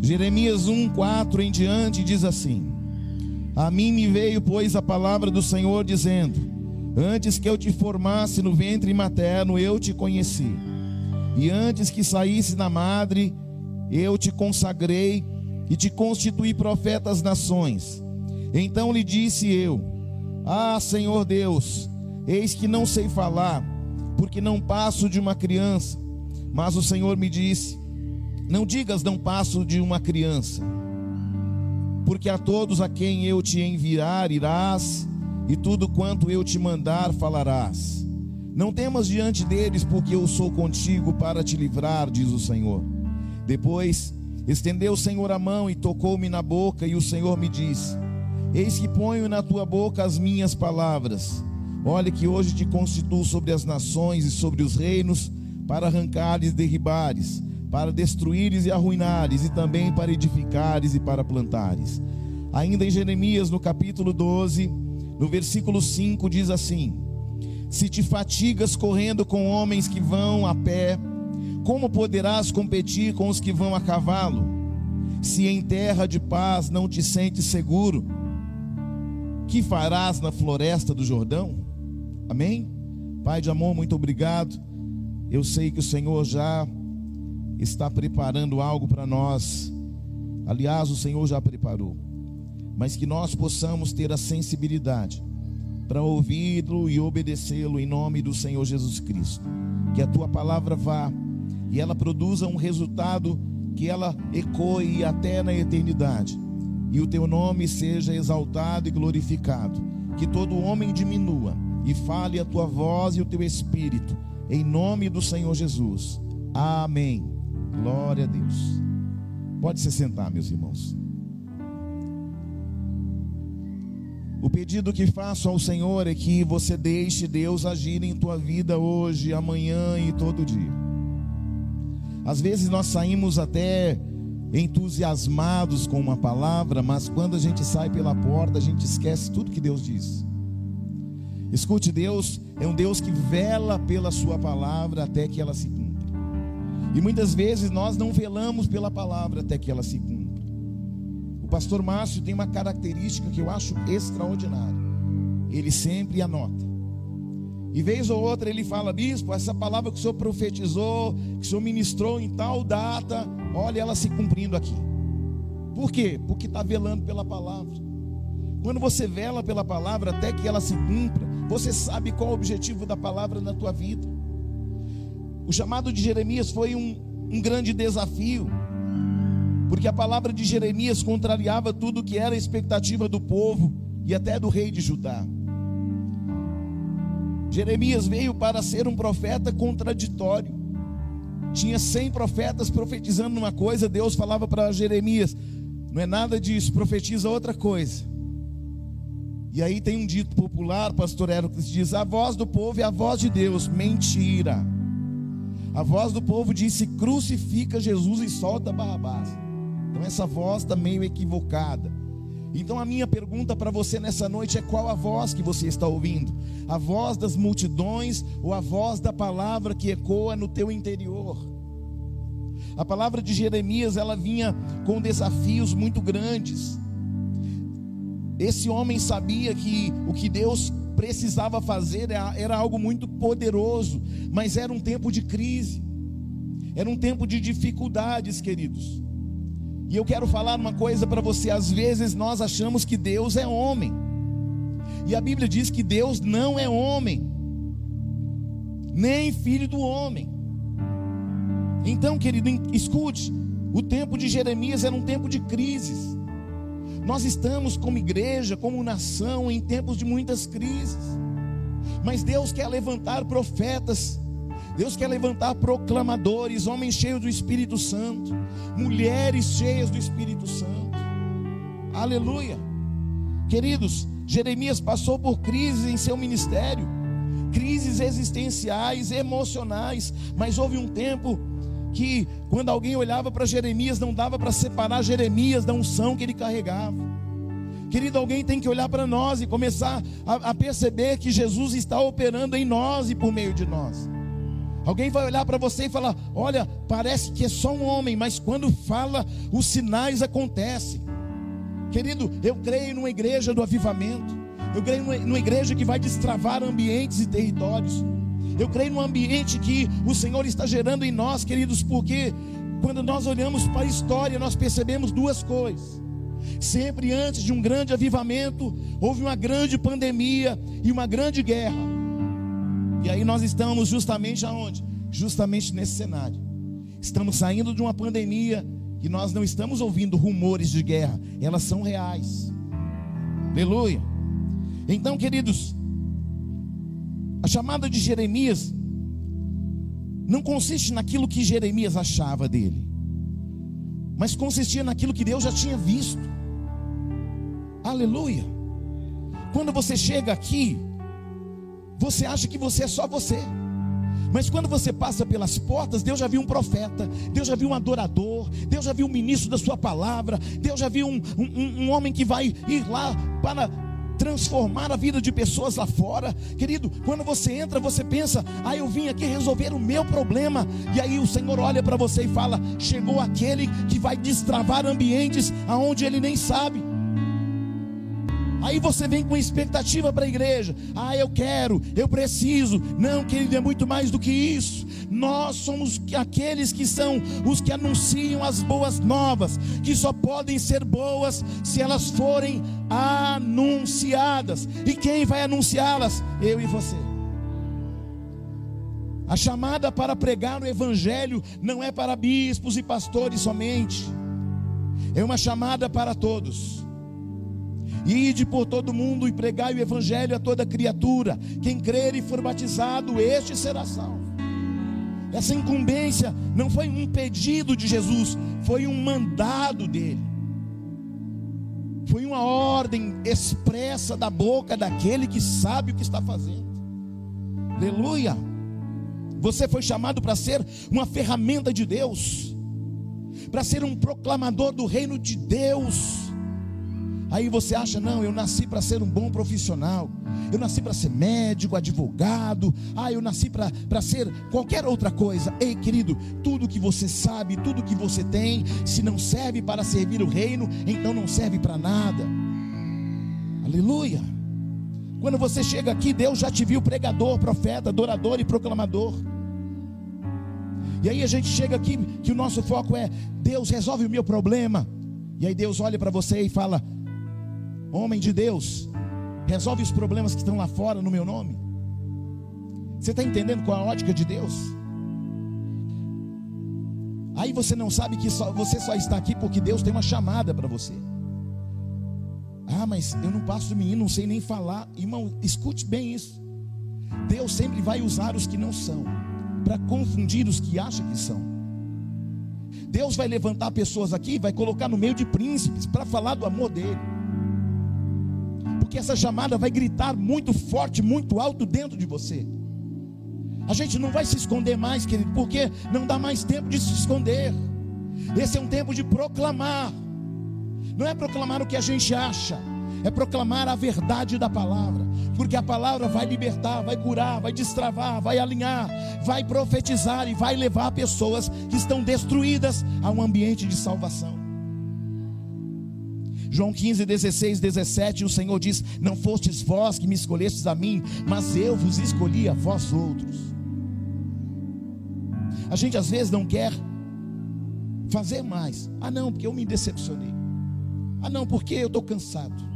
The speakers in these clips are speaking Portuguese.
Jeremias 1, 4 em diante diz assim: A mim me veio, pois, a palavra do Senhor, dizendo: Antes que eu te formasse no ventre materno, eu te conheci, e antes que saísse na madre, eu te consagrei e te constituí profeta às nações. Então lhe disse eu: Ah, Senhor Deus, eis que não sei falar, porque não passo de uma criança. Mas o Senhor me disse: Não digas, não passo de uma criança, porque a todos a quem eu te enviar irás, e tudo quanto eu te mandar falarás. Não temas diante deles, porque eu sou contigo para te livrar, diz o Senhor. Depois estendeu o Senhor a mão e tocou-me na boca, e o Senhor me disse: Eis que ponho na tua boca as minhas palavras. Olha que hoje te constituo sobre as nações e sobre os reinos, para arrancares e derribares, para destruíres e arruinares, e também para edificares e para plantares. Ainda em Jeremias, no capítulo 12, no versículo 5, diz assim: Se te fatigas correndo com homens que vão a pé, como poderás competir com os que vão a cavalo? Se em terra de paz não te sentes seguro, que farás na floresta do Jordão? Amém? Pai de amor, muito obrigado. Eu sei que o Senhor já está preparando algo para nós. Aliás, o Senhor já preparou. Mas que nós possamos ter a sensibilidade para ouvi-lo e obedecê-lo em nome do Senhor Jesus Cristo. Que a tua palavra vá e ela produza um resultado que ela ecoe até na eternidade e o teu nome seja exaltado e glorificado. Que todo homem diminua e fale a tua voz e o teu espírito, em nome do Senhor Jesus. Amém. Glória a Deus. Pode se sentar, meus irmãos. O pedido que faço ao Senhor é que você deixe Deus agir em tua vida hoje, amanhã e todo dia. Às vezes nós saímos até entusiasmados com uma palavra, mas quando a gente sai pela porta, a gente esquece tudo que Deus diz. Escute, Deus é um Deus que vela pela Sua palavra até que ela se. E muitas vezes nós não velamos pela palavra até que ela se cumpra. O pastor Márcio tem uma característica que eu acho extraordinária. Ele sempre anota. E vez ou outra ele fala, bispo, essa palavra que o senhor profetizou, que o senhor ministrou em tal data, olha ela se cumprindo aqui. Por quê? Porque está velando pela palavra. Quando você vela pela palavra até que ela se cumpra, você sabe qual é o objetivo da palavra na tua vida. O chamado de Jeremias foi um, um grande desafio, porque a palavra de Jeremias contrariava tudo que era a expectativa do povo e até do rei de Judá. Jeremias veio para ser um profeta contraditório. Tinha cem profetas profetizando uma coisa, Deus falava para Jeremias: não é nada disso, profetiza outra coisa. E aí tem um dito popular, pastor Hércules diz: a voz do povo é a voz de Deus. Mentira. A voz do povo disse: crucifica Jesus e solta Barrabás. Então essa voz está meio equivocada. Então a minha pergunta para você nessa noite é qual a voz que você está ouvindo? A voz das multidões ou a voz da palavra que ecoa no teu interior? A palavra de Jeremias, ela vinha com desafios muito grandes. Esse homem sabia que o que Deus precisava fazer era algo muito poderoso, mas era um tempo de crise. Era um tempo de dificuldades, queridos. E eu quero falar uma coisa para você: às vezes nós achamos que Deus é homem, e a Bíblia diz que Deus não é homem, nem filho do homem. Então, querido, escute: o tempo de Jeremias era um tempo de crises. Nós estamos como igreja, como nação, em tempos de muitas crises, mas Deus quer levantar profetas Deus quer levantar proclamadores, homens cheios do Espírito Santo, mulheres cheias do Espírito Santo. Aleluia. Queridos, Jeremias passou por crises em seu ministério, crises existenciais, emocionais, mas houve um tempo que, quando alguém olhava para Jeremias, não dava para separar Jeremias da unção que ele carregava. Querido, alguém tem que olhar para nós e começar a, a perceber que Jesus está operando em nós e por meio de nós. Alguém vai olhar para você e falar: Olha, parece que é só um homem, mas quando fala, os sinais acontecem. Querido, eu creio numa igreja do avivamento. Eu creio numa igreja que vai destravar ambientes e territórios. Eu creio num ambiente que o Senhor está gerando em nós, queridos, porque quando nós olhamos para a história, nós percebemos duas coisas. Sempre antes de um grande avivamento, houve uma grande pandemia e uma grande guerra. E aí nós estamos justamente aonde? Justamente nesse cenário. Estamos saindo de uma pandemia que nós não estamos ouvindo rumores de guerra, elas são reais. Aleluia. Então, queridos, a chamada de Jeremias não consiste naquilo que Jeremias achava dele, mas consistia naquilo que Deus já tinha visto. Aleluia. Quando você chega aqui, você acha que você é só você. Mas quando você passa pelas portas, Deus já viu um profeta, Deus já viu um adorador, Deus já viu um ministro da sua palavra, Deus já viu um, um, um homem que vai ir lá para transformar a vida de pessoas lá fora. Querido, quando você entra, você pensa: ah, eu vim aqui resolver o meu problema. E aí o Senhor olha para você e fala: chegou aquele que vai destravar ambientes aonde ele nem sabe. Aí você vem com expectativa para a igreja. Ah, eu quero, eu preciso. Não, querido, é muito mais do que isso. Nós somos aqueles que são os que anunciam as boas novas, que só podem ser boas se elas forem anunciadas. E quem vai anunciá-las? Eu e você. A chamada para pregar o evangelho não é para bispos e pastores somente. É uma chamada para todos. Ide por todo mundo e pregai o evangelho a toda criatura. Quem crer e for batizado, este será salvo. Essa incumbência não foi um pedido de Jesus, foi um mandado dele. Foi uma ordem expressa da boca daquele que sabe o que está fazendo. Aleluia. Você foi chamado para ser uma ferramenta de Deus, para ser um proclamador do reino de Deus Aí você acha, não, eu nasci para ser um bom profissional, eu nasci para ser médico, advogado, ah, eu nasci para ser qualquer outra coisa. Ei, querido, tudo que você sabe, tudo que você tem, se não serve para servir o reino, então não serve para nada. Aleluia. Quando você chega aqui, Deus já te viu pregador, profeta, adorador e proclamador. E aí a gente chega aqui que o nosso foco é Deus resolve o meu problema. E aí Deus olha para você e fala: homem de Deus, resolve os problemas que estão lá fora no meu nome. Você está entendendo qual é a ótica de Deus? Aí você não sabe que só, você só está aqui porque Deus tem uma chamada para você. Ah, mas eu não passo do menino, não sei nem falar. Irmão, escute bem isso. Deus sempre vai usar os que não são, para confundir os que acham que são. Deus vai levantar pessoas aqui, vai colocar no meio de príncipes para falar do amor dele porque essa chamada vai gritar muito forte, muito alto dentro de você. A gente não vai se esconder mais, querido, porque não dá mais tempo de se esconder. Esse é um tempo de proclamar. Não é proclamar o que a gente acha, é proclamar a verdade da palavra, porque a palavra vai libertar, vai curar, vai destravar, vai alinhar, vai profetizar e vai levar pessoas que estão destruídas a um ambiente de salvação. João 15, 16, 17, o Senhor diz: Não fostes vós que me escolhestes a mim, mas eu vos escolhi a vós outros. A gente às vezes não quer fazer mais. Ah, não, porque eu me decepcionei. Ah, não, porque eu estou cansado.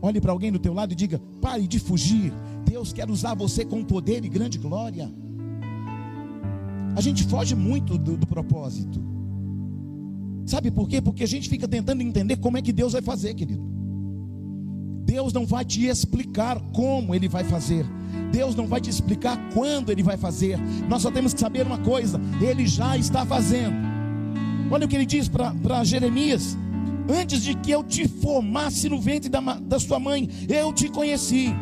Olhe para alguém do teu lado e diga: pare de fugir. Deus quer usar você com poder e grande glória. A gente foge muito do, do propósito. Sabe por quê? Porque a gente fica tentando entender como é que Deus vai fazer, querido. Deus não vai te explicar como Ele vai fazer. Deus não vai te explicar quando Ele vai fazer. Nós só temos que saber uma coisa: Ele já está fazendo. Olha o que Ele diz para Jeremias: Antes de que eu te formasse no ventre da, da sua mãe, eu te conheci.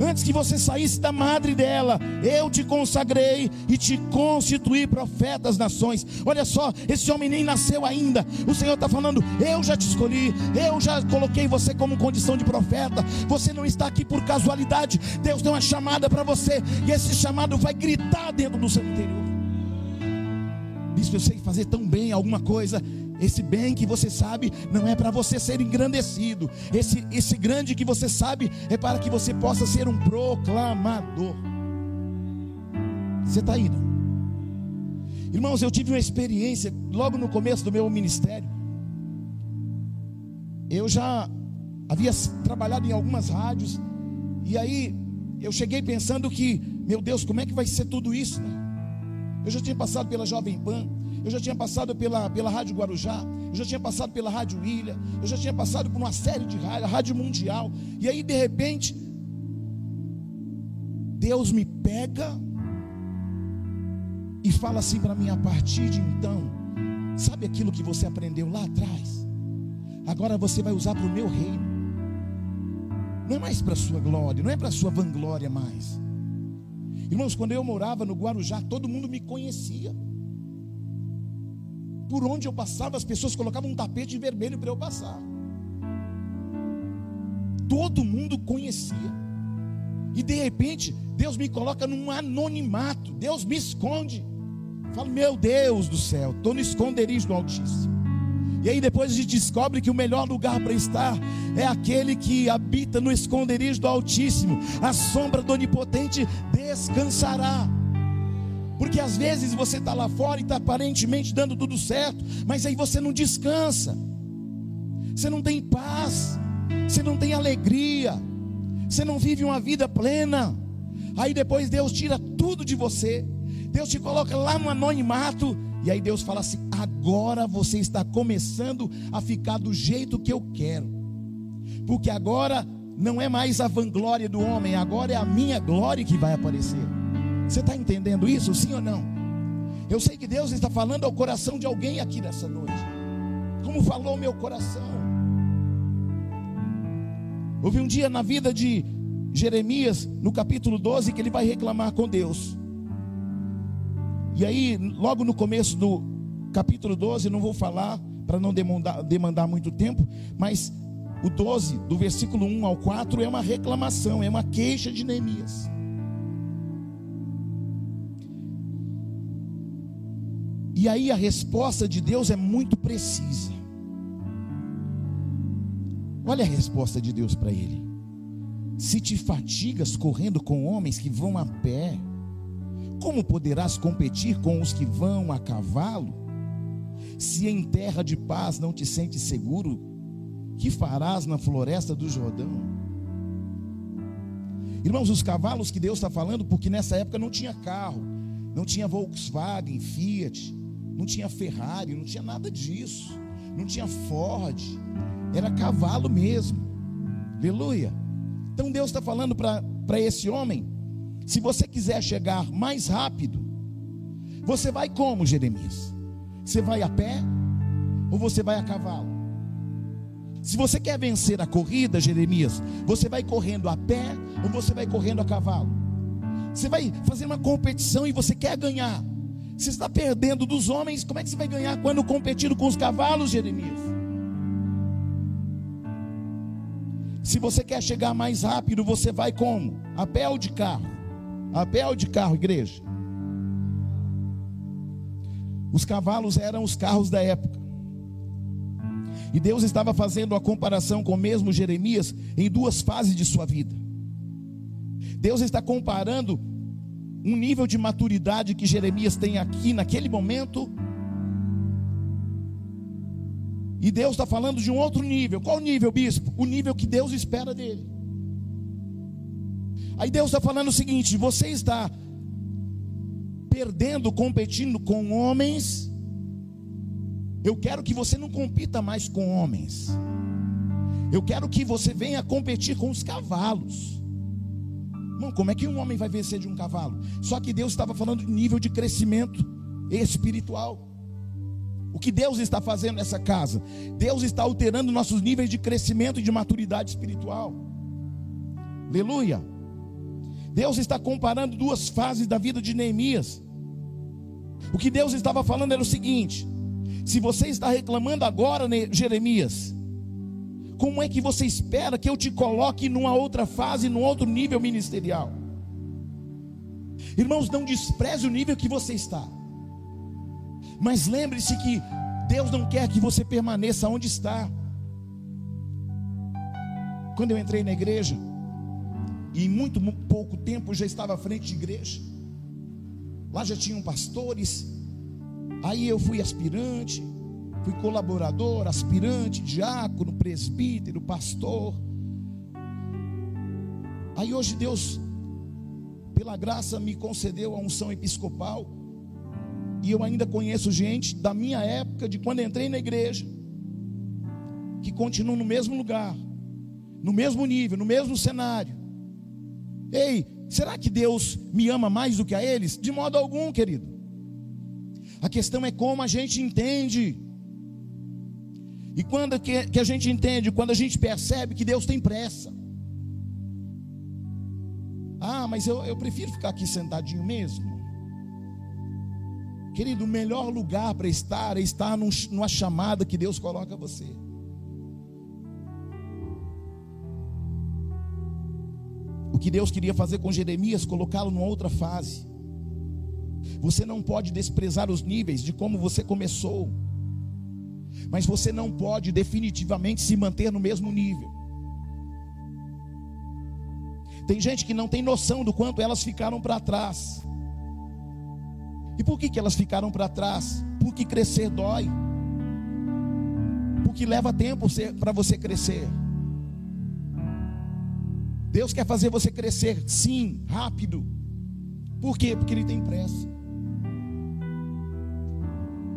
Antes que você saísse da madre dela, eu te consagrei e te constituí profeta das nações. Olha só, esse homem nem nasceu ainda. O Senhor está falando: Eu já te escolhi, eu já coloquei você como condição de profeta. Você não está aqui por casualidade. Deus tem uma chamada para você, e esse chamado vai gritar dentro do seu interior. Bispo, eu sei fazer tão bem alguma coisa. Esse bem que você sabe não é para você ser engrandecido. Esse, esse grande que você sabe é para que você possa ser um proclamador. Você está indo. Irmãos, eu tive uma experiência logo no começo do meu ministério. Eu já havia trabalhado em algumas rádios. E aí eu cheguei pensando que, meu Deus, como é que vai ser tudo isso? Né? Eu já tinha passado pela Jovem Pan eu já tinha passado pela, pela Rádio Guarujá, eu já tinha passado pela Rádio Ilha, eu já tinha passado por uma série de rádios, Rádio Mundial, e aí de repente, Deus me pega e fala assim para mim: a partir de então, sabe aquilo que você aprendeu lá atrás? Agora você vai usar para o meu reino. Não é mais para a sua glória, não é para a sua vanglória mais. Irmãos, quando eu morava no Guarujá, todo mundo me conhecia. Por onde eu passava, as pessoas colocavam um tapete vermelho para eu passar. Todo mundo conhecia. E de repente, Deus me coloca num anonimato. Deus me esconde. Falo, meu Deus do céu, estou no esconderijo do Altíssimo. E aí depois a gente descobre que o melhor lugar para estar é aquele que habita no esconderijo do Altíssimo. A sombra do Onipotente descansará. Porque às vezes você está lá fora e está aparentemente dando tudo certo, mas aí você não descansa, você não tem paz, você não tem alegria, você não vive uma vida plena. Aí depois Deus tira tudo de você, Deus te coloca lá no anonimato, e aí Deus fala assim: agora você está começando a ficar do jeito que eu quero, porque agora não é mais a vanglória do homem, agora é a minha glória que vai aparecer. Você está entendendo isso, sim ou não? Eu sei que Deus está falando ao coração de alguém aqui nessa noite, como falou o meu coração. Houve um dia na vida de Jeremias, no capítulo 12, que ele vai reclamar com Deus. E aí, logo no começo do capítulo 12, não vou falar para não demandar, demandar muito tempo, mas o 12, do versículo 1 ao 4, é uma reclamação, é uma queixa de Neemias. E aí a resposta de Deus é muito precisa. Olha a resposta de Deus para ele: Se te fatigas correndo com homens que vão a pé, como poderás competir com os que vão a cavalo? Se em terra de paz não te sentes seguro, que farás na floresta do Jordão? Irmãos, os cavalos que Deus está falando, porque nessa época não tinha carro, não tinha Volkswagen, Fiat, não tinha Ferrari, não tinha nada disso, não tinha Ford, era cavalo mesmo, aleluia. Então Deus está falando para esse homem: se você quiser chegar mais rápido, você vai como, Jeremias? Você vai a pé ou você vai a cavalo? Se você quer vencer a corrida, Jeremias, você vai correndo a pé ou você vai correndo a cavalo? Você vai fazer uma competição e você quer ganhar. Você está perdendo dos homens, como é que você vai ganhar quando competindo com os cavalos, Jeremias? Se você quer chegar mais rápido, você vai como? A pé ou de carro? A pé ou de carro, igreja? Os cavalos eram os carros da época. E Deus estava fazendo a comparação com o mesmo Jeremias em duas fases de sua vida. Deus está comparando um nível de maturidade que Jeremias tem aqui naquele momento. E Deus está falando de um outro nível. Qual nível, bispo? O nível que Deus espera dele. Aí Deus está falando o seguinte: você está perdendo, competindo com homens. Eu quero que você não compita mais com homens. Eu quero que você venha competir com os cavalos. Irmão, como é que um homem vai vencer de um cavalo? Só que Deus estava falando de nível de crescimento espiritual. O que Deus está fazendo nessa casa? Deus está alterando nossos níveis de crescimento e de maturidade espiritual. Aleluia. Deus está comparando duas fases da vida de Neemias. O que Deus estava falando era o seguinte: se você está reclamando agora, Jeremias, como é que você espera que eu te coloque numa outra fase, num outro nível ministerial? Irmãos, não despreze o nível que você está. Mas lembre-se que Deus não quer que você permaneça onde está. Quando eu entrei na igreja, e em muito pouco tempo já estava à frente de igreja, lá já tinham pastores, aí eu fui aspirante, fui colaborador, aspirante, diácono, presbítero, pastor. Aí hoje Deus, pela graça, me concedeu a unção episcopal. E eu ainda conheço gente da minha época, de quando entrei na igreja, que continuam no mesmo lugar, no mesmo nível, no mesmo cenário. Ei, será que Deus me ama mais do que a eles? De modo algum, querido. A questão é como a gente entende e quando que, que a gente entende, quando a gente percebe que Deus tem pressa. Ah, mas eu, eu prefiro ficar aqui sentadinho mesmo. Querido, o melhor lugar para estar é estar num, numa chamada que Deus coloca você. O que Deus queria fazer com Jeremias, colocá-lo numa outra fase. Você não pode desprezar os níveis de como você começou mas você não pode definitivamente se manter no mesmo nível. Tem gente que não tem noção do quanto elas ficaram para trás. E por que, que elas ficaram para trás? Porque crescer dói. Porque leva tempo para você crescer. Deus quer fazer você crescer, sim, rápido. Por quê? Porque Ele tem pressa.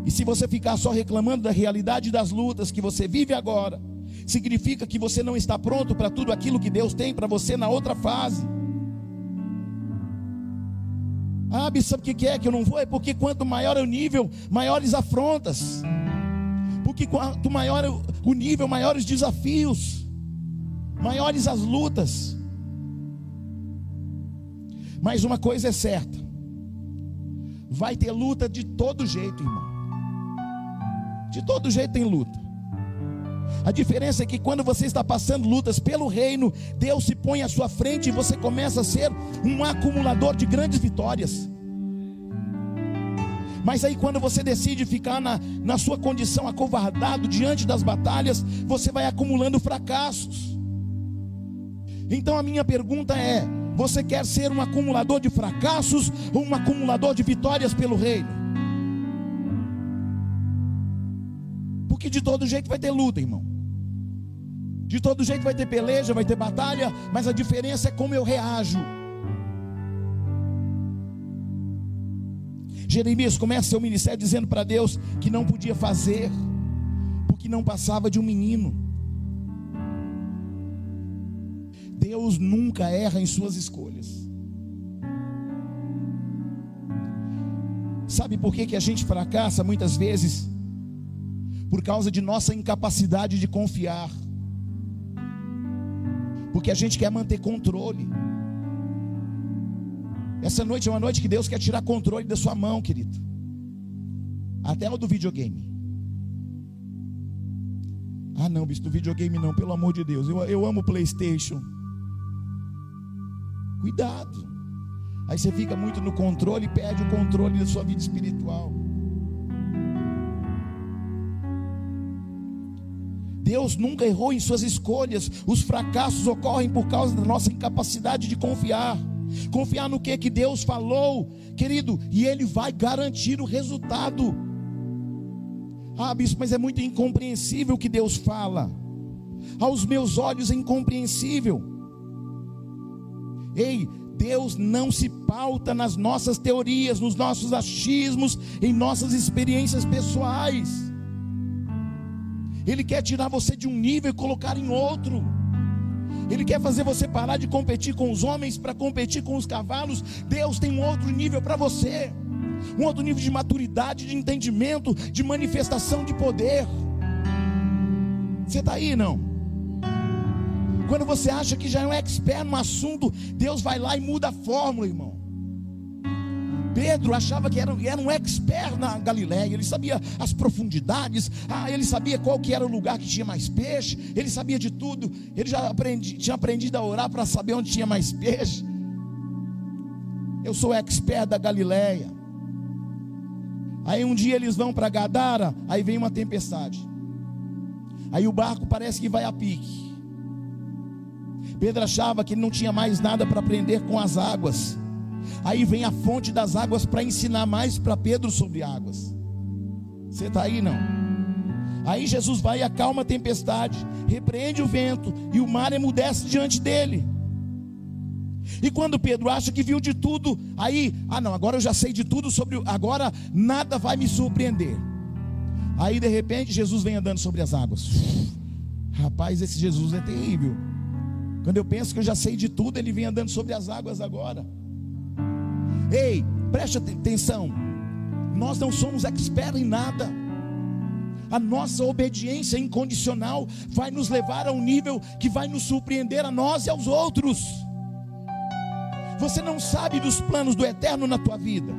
E se você ficar só reclamando da realidade das lutas que você vive agora, significa que você não está pronto para tudo aquilo que Deus tem para você na outra fase. Ah, sabe o que é que eu não vou? É porque quanto maior é o nível, maiores afrontas. Porque quanto maior é o nível, maiores desafios, maiores as lutas. Mas uma coisa é certa: vai ter luta de todo jeito, irmão. De todo jeito tem luta. A diferença é que quando você está passando lutas pelo reino, Deus se põe à sua frente e você começa a ser um acumulador de grandes vitórias. Mas aí, quando você decide ficar na, na sua condição acovardado diante das batalhas, você vai acumulando fracassos. Então, a minha pergunta é: você quer ser um acumulador de fracassos ou um acumulador de vitórias pelo reino? Porque de todo jeito vai ter luta, irmão. De todo jeito vai ter peleja, vai ter batalha, mas a diferença é como eu reajo. Jeremias começa seu ministério dizendo para Deus que não podia fazer, porque não passava de um menino. Deus nunca erra em suas escolhas. Sabe por que, que a gente fracassa muitas vezes? Por causa de nossa incapacidade de confiar. Porque a gente quer manter controle. Essa noite é uma noite que Deus quer tirar controle da sua mão, querido. Até o do videogame. Ah, não, bicho, do videogame não, pelo amor de Deus. Eu, eu amo PlayStation. Cuidado. Aí você fica muito no controle e perde o controle da sua vida espiritual. Deus nunca errou em suas escolhas. Os fracassos ocorrem por causa da nossa incapacidade de confiar. Confiar no que que Deus falou, querido, e ele vai garantir o resultado. Ah, bispo, mas é muito incompreensível o que Deus fala. Aos meus olhos é incompreensível. Ei, Deus não se pauta nas nossas teorias, nos nossos achismos, em nossas experiências pessoais. Ele quer tirar você de um nível e colocar em outro. Ele quer fazer você parar de competir com os homens para competir com os cavalos. Deus tem um outro nível para você, um outro nível de maturidade, de entendimento, de manifestação de poder. Você está aí, não? Quando você acha que já é um expert no assunto, Deus vai lá e muda a fórmula, irmão. Pedro achava que era, era um expert na Galiléia, ele sabia as profundidades, ah, ele sabia qual que era o lugar que tinha mais peixe, ele sabia de tudo, ele já aprendi, tinha aprendido a orar para saber onde tinha mais peixe. Eu sou expert da Galiléia. Aí um dia eles vão para Gadara, aí vem uma tempestade. Aí o barco parece que vai a pique. Pedro achava que ele não tinha mais nada para aprender com as águas. Aí vem a fonte das águas para ensinar mais para Pedro sobre águas. Você está aí não? Aí Jesus vai e acalma a tempestade, repreende o vento e o mar emudece diante dele. E quando Pedro acha que viu de tudo, aí, ah não, agora eu já sei de tudo sobre, agora nada vai me surpreender. Aí de repente Jesus vem andando sobre as águas. Rapaz, esse Jesus é terrível. Quando eu penso que eu já sei de tudo, ele vem andando sobre as águas agora. Ei, preste atenção. Nós não somos expert em nada. A nossa obediência incondicional vai nos levar a um nível que vai nos surpreender a nós e aos outros. Você não sabe dos planos do eterno na tua vida.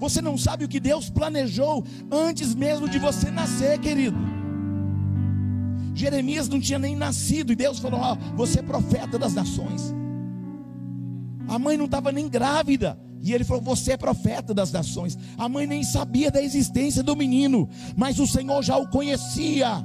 Você não sabe o que Deus planejou antes mesmo de você nascer, querido. Jeremias não tinha nem nascido e Deus falou: Ó, oh, você é profeta das nações. A mãe não estava nem grávida. E ele falou: Você é profeta das nações. A mãe nem sabia da existência do menino, mas o Senhor já o conhecia.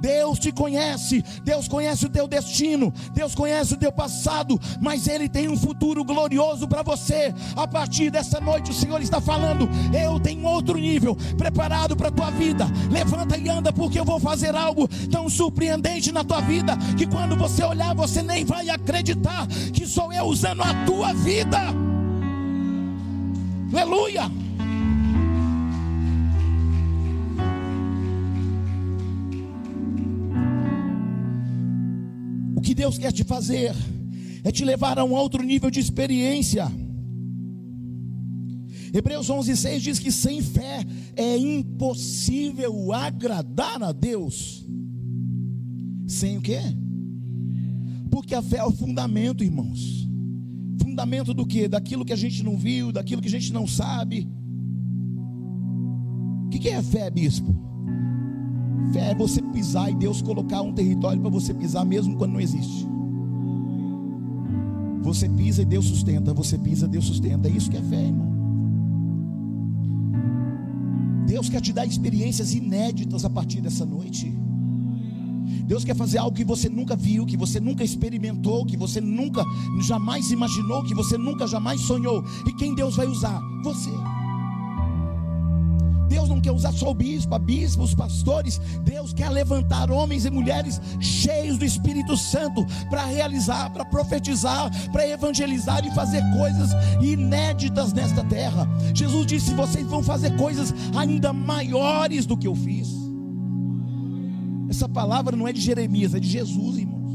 Deus te conhece, Deus conhece o teu destino, Deus conhece o teu passado, mas Ele tem um futuro glorioso para você. A partir dessa noite, o Senhor está falando: Eu tenho outro nível preparado para a tua vida. Levanta e anda, porque eu vou fazer algo tão surpreendente na tua vida que quando você olhar, você nem vai acreditar que sou eu usando a tua vida. Aleluia! Que Deus quer te fazer é te levar a um outro nível de experiência. Hebreus 11:6 diz que sem fé é impossível agradar a Deus. Sem o quê? Porque a fé é o fundamento, irmãos. Fundamento do que? Daquilo que a gente não viu, daquilo que a gente não sabe. O que é fé, bispo? Fé é você pisar e Deus colocar um território para você pisar, mesmo quando não existe. Você pisa e Deus sustenta, você pisa, Deus sustenta. É isso que é fé, irmão. Deus quer te dar experiências inéditas a partir dessa noite. Deus quer fazer algo que você nunca viu, que você nunca experimentou, que você nunca jamais imaginou, que você nunca jamais sonhou. E quem Deus vai usar? Você. Deus não quer usar só o bispo, a bispo, os pastores. Deus quer levantar homens e mulheres cheios do Espírito Santo para realizar, para profetizar, para evangelizar e fazer coisas inéditas nesta terra. Jesus disse: vocês vão fazer coisas ainda maiores do que eu fiz. Essa palavra não é de Jeremias, é de Jesus, irmãos.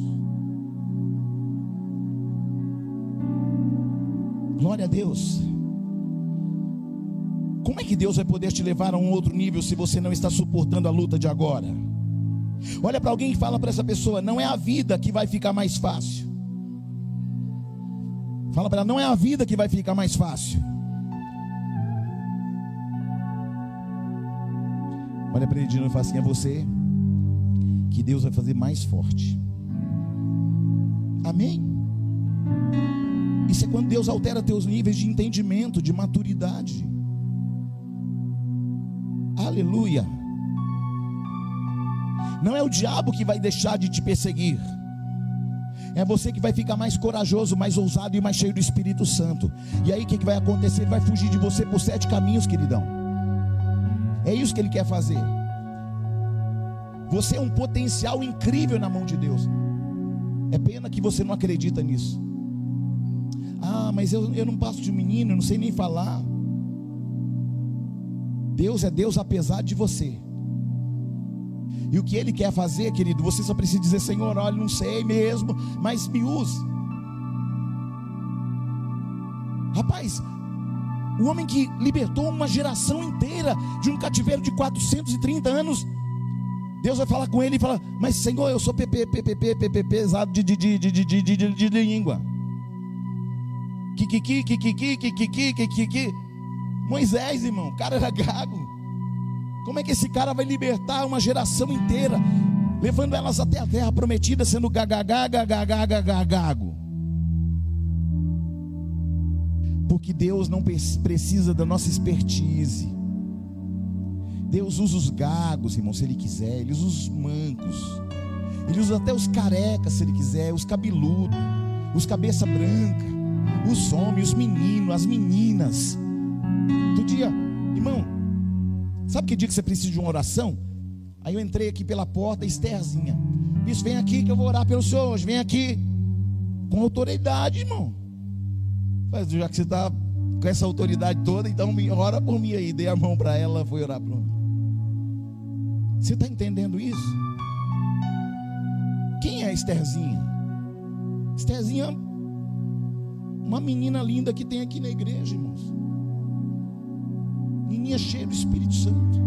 Glória a Deus. Como é que Deus vai poder te levar a um outro nível se você não está suportando a luta de agora? Olha para alguém e fala para essa pessoa: não é a vida que vai ficar mais fácil. Fala para ela: não é a vida que vai ficar mais fácil. Olha para ele de novo e fala assim: é você que Deus vai fazer mais forte. Amém? Isso é quando Deus altera teus níveis de entendimento, de maturidade. Aleluia. Não é o diabo que vai deixar de te perseguir. É você que vai ficar mais corajoso, mais ousado e mais cheio do Espírito Santo. E aí o que, que vai acontecer? Ele vai fugir de você por sete caminhos, queridão. É isso que ele quer fazer. Você é um potencial incrível na mão de Deus. É pena que você não acredita nisso. Ah, mas eu, eu não passo de menino, eu não sei nem falar. Deus é Deus apesar de você. E o que Ele quer fazer, querido, você só precisa dizer: Senhor, olha, não sei mesmo, mas me use. Rapaz, o homem que libertou uma geração inteira de um cativeiro de 430 anos. Deus vai falar com ele e falar: Mas Senhor, eu sou PP, PPP, PP, pesado de, de, de, de, de, de, de língua. Kikiki, que que que Moisés, irmão, o cara era gago. Como é que esse cara vai libertar uma geração inteira, levando elas até a terra prometida, sendo gagagagagagagago? Porque Deus não precisa da nossa expertise. Deus usa os gagos, irmão, se Ele quiser. Ele usa os mancos. Ele usa até os carecas, se Ele quiser. Os cabeludos. Os cabeça branca. Os homens, os meninos, as meninas. Dia, irmão, sabe que dia que você precisa de uma oração? Aí eu entrei aqui pela porta, Estherzinha. Isso, vem aqui que eu vou orar pelo senhor hoje. Vem aqui. Com autoridade, irmão. Mas já que você está com essa autoridade toda, então ora por mim aí. Dei a mão para ela, foi orar por mim. Você está entendendo isso? Quem é Estherzinha? Estherzinha, uma menina linda que tem aqui na igreja, irmãos. Menina cheia do Espírito Santo.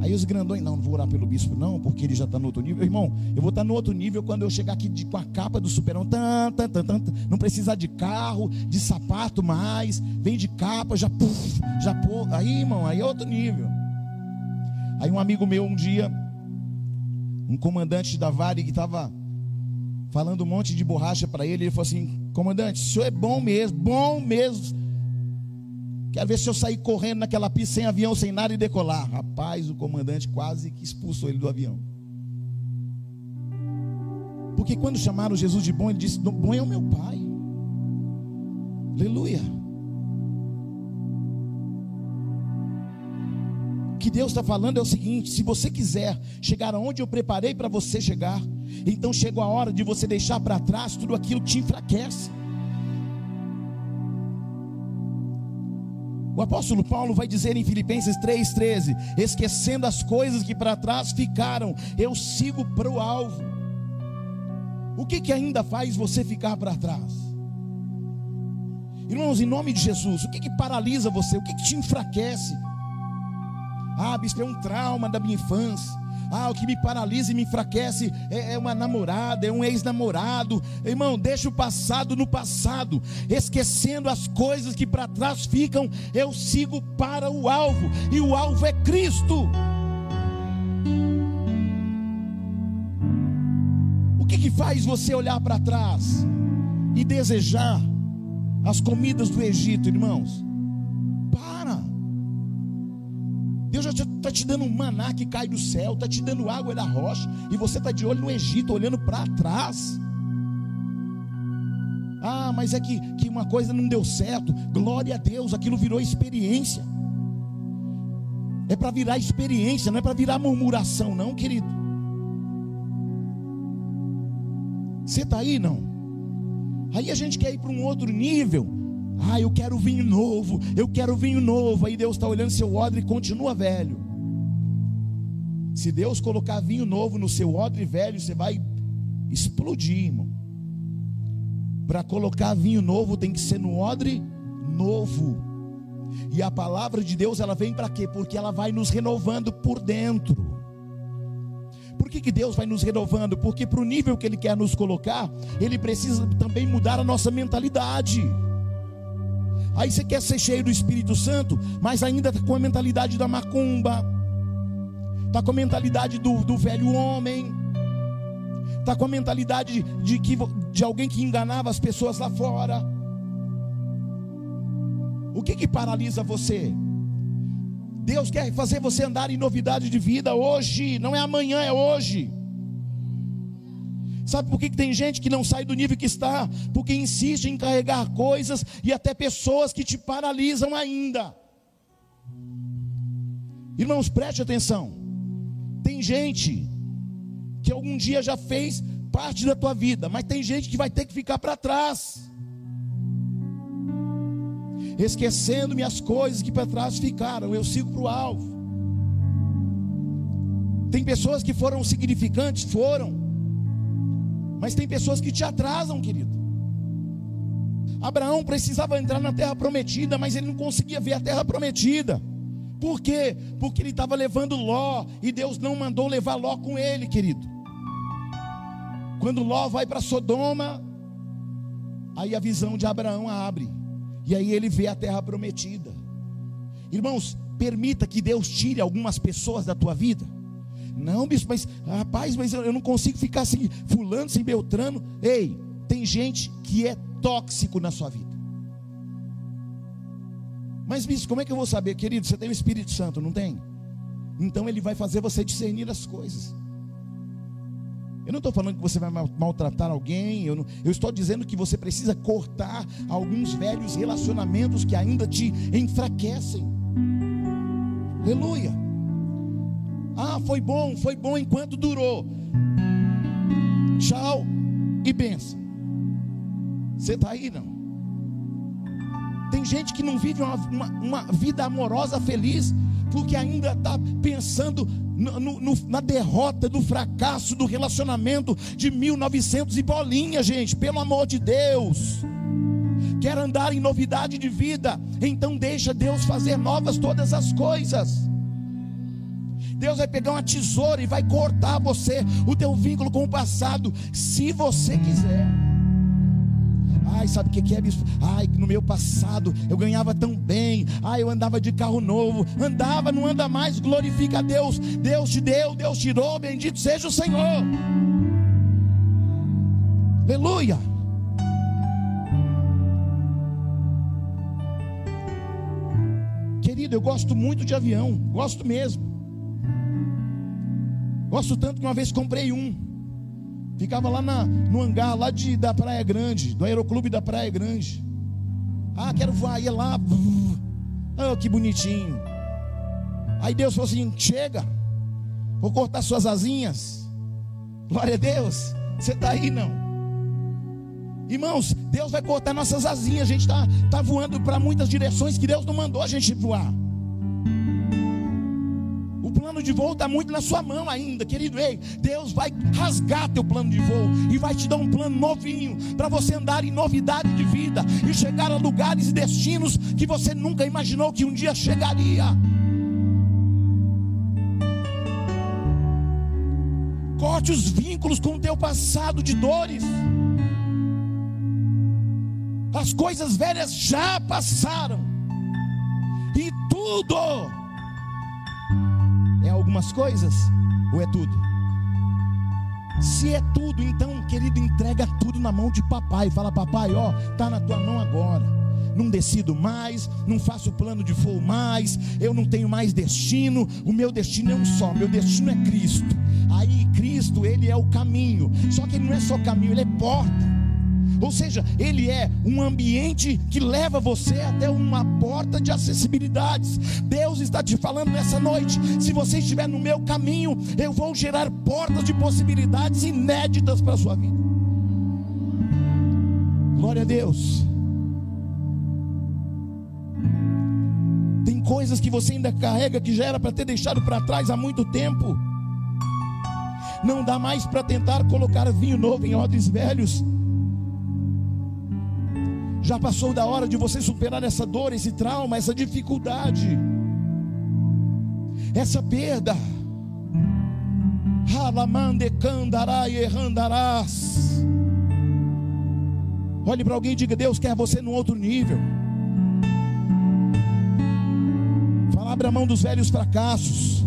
Aí os grandões, não, não vou orar pelo bispo, não, porque ele já está no outro nível. Irmão, eu vou estar tá no outro nível quando eu chegar aqui de, com a capa do superão. Tan, tan, tan, tan, não precisar de carro, de sapato mais. Vem de capa, já puf, já pô. Aí, irmão, aí é outro nível. Aí um amigo meu um dia, um comandante da Vale que estava falando um monte de borracha para ele, ele falou assim: Comandante, o senhor é bom mesmo, bom mesmo Quero ver se eu sair correndo naquela pista sem avião, sem nada e decolar. Rapaz, o comandante quase que expulsou ele do avião. Porque quando chamaram Jesus de bom, ele disse: Bom é o meu Pai. Aleluia. O que Deus está falando é o seguinte: se você quiser chegar aonde eu preparei para você chegar, então chegou a hora de você deixar para trás tudo aquilo que te enfraquece. O apóstolo Paulo vai dizer em Filipenses 3,13: esquecendo as coisas que para trás ficaram, eu sigo para o alvo. O que, que ainda faz você ficar para trás? Irmãos, em nome de Jesus, o que, que paralisa você? O que, que te enfraquece? Ah, bispo, é um trauma da minha infância. Ah, o que me paralisa e me enfraquece é, é uma namorada, é um ex-namorado. Irmão, deixa o passado no passado, esquecendo as coisas que para trás ficam. Eu sigo para o alvo, e o alvo é Cristo. O que, que faz você olhar para trás e desejar as comidas do Egito, irmãos? Deus já está te dando um maná que cai do céu, está te dando água da rocha, e você está de olho no Egito, olhando para trás. Ah, mas é que, que uma coisa não deu certo. Glória a Deus, aquilo virou experiência. É para virar experiência, não é para virar murmuração, não, querido. Você está aí, não? Aí a gente quer ir para um outro nível. Ah, eu quero vinho novo, eu quero vinho novo. Aí Deus está olhando seu odre e continua velho. Se Deus colocar vinho novo no seu odre velho, você vai explodir, irmão. Para colocar vinho novo tem que ser no odre novo. E a palavra de Deus ela vem para quê? Porque ela vai nos renovando por dentro. Por que, que Deus vai nos renovando? Porque para o nível que Ele quer nos colocar, Ele precisa também mudar a nossa mentalidade. Aí você quer ser cheio do Espírito Santo, mas ainda está com a mentalidade da macumba, está com a mentalidade do, do velho homem, está com a mentalidade de, que, de alguém que enganava as pessoas lá fora. O que, que paralisa você? Deus quer fazer você andar em novidade de vida hoje, não é amanhã, é hoje. Sabe por que, tem gente que não sai do nível que está? Porque insiste em carregar coisas e até pessoas que te paralisam ainda. Irmãos, preste atenção. Tem gente que algum dia já fez parte da tua vida, mas tem gente que vai ter que ficar para trás. Esquecendo-me as coisas que para trás ficaram, eu sigo para o alvo. Tem pessoas que foram significantes, foram mas tem pessoas que te atrasam, querido. Abraão precisava entrar na terra prometida, mas ele não conseguia ver a terra prometida. Por quê? Porque ele estava levando Ló e Deus não mandou levar Ló com ele, querido. Quando Ló vai para Sodoma, aí a visão de Abraão abre, e aí ele vê a terra prometida. Irmãos, permita que Deus tire algumas pessoas da tua vida. Não, bispo, mas rapaz, mas eu não consigo ficar sem fulano, sem Beltrano. Ei, tem gente que é tóxico na sua vida. Mas, bispo, como é que eu vou saber, querido? Você tem o Espírito Santo, não tem? Então ele vai fazer você discernir as coisas. Eu não estou falando que você vai maltratar alguém, eu, não, eu estou dizendo que você precisa cortar alguns velhos relacionamentos que ainda te enfraquecem. Aleluia. Ah, foi bom, foi bom enquanto durou. Tchau e benção. Você está aí, não? Tem gente que não vive uma, uma, uma vida amorosa feliz, porque ainda está pensando no, no, na derrota, do fracasso do relacionamento de 1900 e bolinha, gente, pelo amor de Deus. Quer andar em novidade de vida, então deixa Deus fazer novas todas as coisas. Deus vai pegar uma tesoura e vai cortar você, o teu vínculo com o passado, se você quiser. Ai, sabe o que é, bispo? Ai, no meu passado eu ganhava tão bem. Ai, eu andava de carro novo. Andava, não anda mais. Glorifica a Deus. Deus te deu, Deus tirou. Bendito seja o Senhor. Aleluia. Querido, eu gosto muito de avião. Gosto mesmo. Gosto tanto que uma vez comprei um. Ficava lá na, no hangar lá de, da Praia Grande, do Aeroclube da Praia Grande. Ah, quero voar, ia lá. Oh, que bonitinho. Aí Deus falou assim: chega, vou cortar suas asinhas. Glória a Deus. Você está aí não? Irmãos, Deus vai cortar nossas asinhas. A gente está tá voando para muitas direções que Deus não mandou a gente voar plano de voo está muito na sua mão ainda, querido. Ei, Deus vai rasgar teu plano de voo e vai te dar um plano novinho para você andar em novidade de vida e chegar a lugares e destinos que você nunca imaginou que um dia chegaria. Corte os vínculos com o teu passado de dores. As coisas velhas já passaram. E tudo algumas coisas ou é tudo? Se é tudo, então, querido, entrega tudo na mão de papai. Fala, papai, ó, tá na tua mão agora. Não decido mais, não faço plano de voo mais, eu não tenho mais destino. O meu destino é um só, meu destino é Cristo. Aí Cristo, ele é o caminho. Só que ele não é só caminho, ele é porta. Ou seja, ele é um ambiente que leva você até uma porta de acessibilidades. Deus está te falando nessa noite: se você estiver no meu caminho, eu vou gerar portas de possibilidades inéditas para a sua vida. Glória a Deus. Tem coisas que você ainda carrega que já era para ter deixado para trás há muito tempo. Não dá mais para tentar colocar vinho novo em odres velhos. Já passou da hora de você superar essa dor, esse trauma, essa dificuldade, essa perda. Olhe para alguém e diga: Deus quer você num outro nível. Fala, abra mão dos velhos fracassos,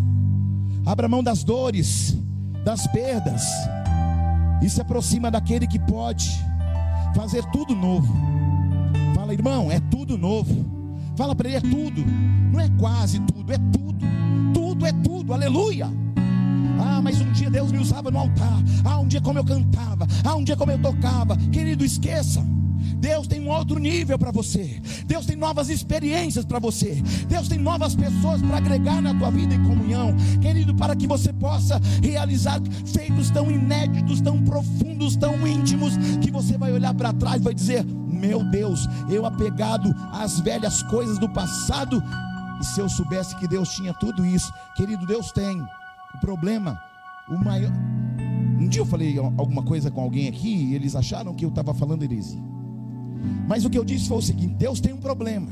abra mão das dores, das perdas, e se aproxima daquele que pode fazer tudo novo. Fala, irmão, é tudo novo. Fala para ele, é tudo. Não é quase tudo, é tudo. Tudo é tudo, aleluia. Ah, mas um dia Deus me usava no altar. Ah, um dia como eu cantava. Ah, um dia como eu tocava. Querido, esqueça. Deus tem um outro nível para você. Deus tem novas experiências para você. Deus tem novas pessoas para agregar na tua vida em comunhão. Querido, para que você possa realizar feitos tão inéditos, tão profundos, tão íntimos, que você vai olhar para trás e vai dizer: meu Deus, eu apegado às velhas coisas do passado, e se eu soubesse que Deus tinha tudo isso, querido, Deus tem. O problema, o maior. Um dia eu falei alguma coisa com alguém aqui e eles acharam que eu estava falando heresia. Mas o que eu disse foi o seguinte: Deus tem um problema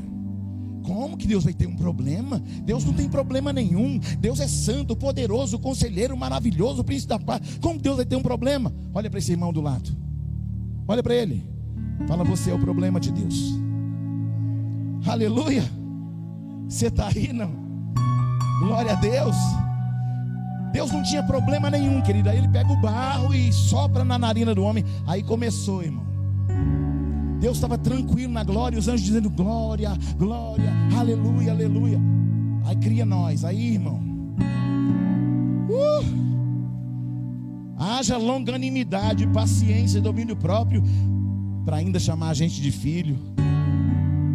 Como que Deus vai ter um problema? Deus não tem problema nenhum. Deus é santo, poderoso, conselheiro, maravilhoso, príncipe da paz. Como Deus vai ter um problema? Olha para esse irmão do lado. Olha para ele. Fala, você é o problema de Deus. Aleluia. Você está aí, não? Glória a Deus. Deus não tinha problema nenhum, querido. Aí ele pega o barro e sopra na narina do homem. Aí começou, irmão. Deus estava tranquilo na glória, os anjos dizendo glória, glória, aleluia, aleluia. Aí cria nós, aí irmão. Uh! Haja longanimidade, paciência, domínio próprio, para ainda chamar a gente de filho.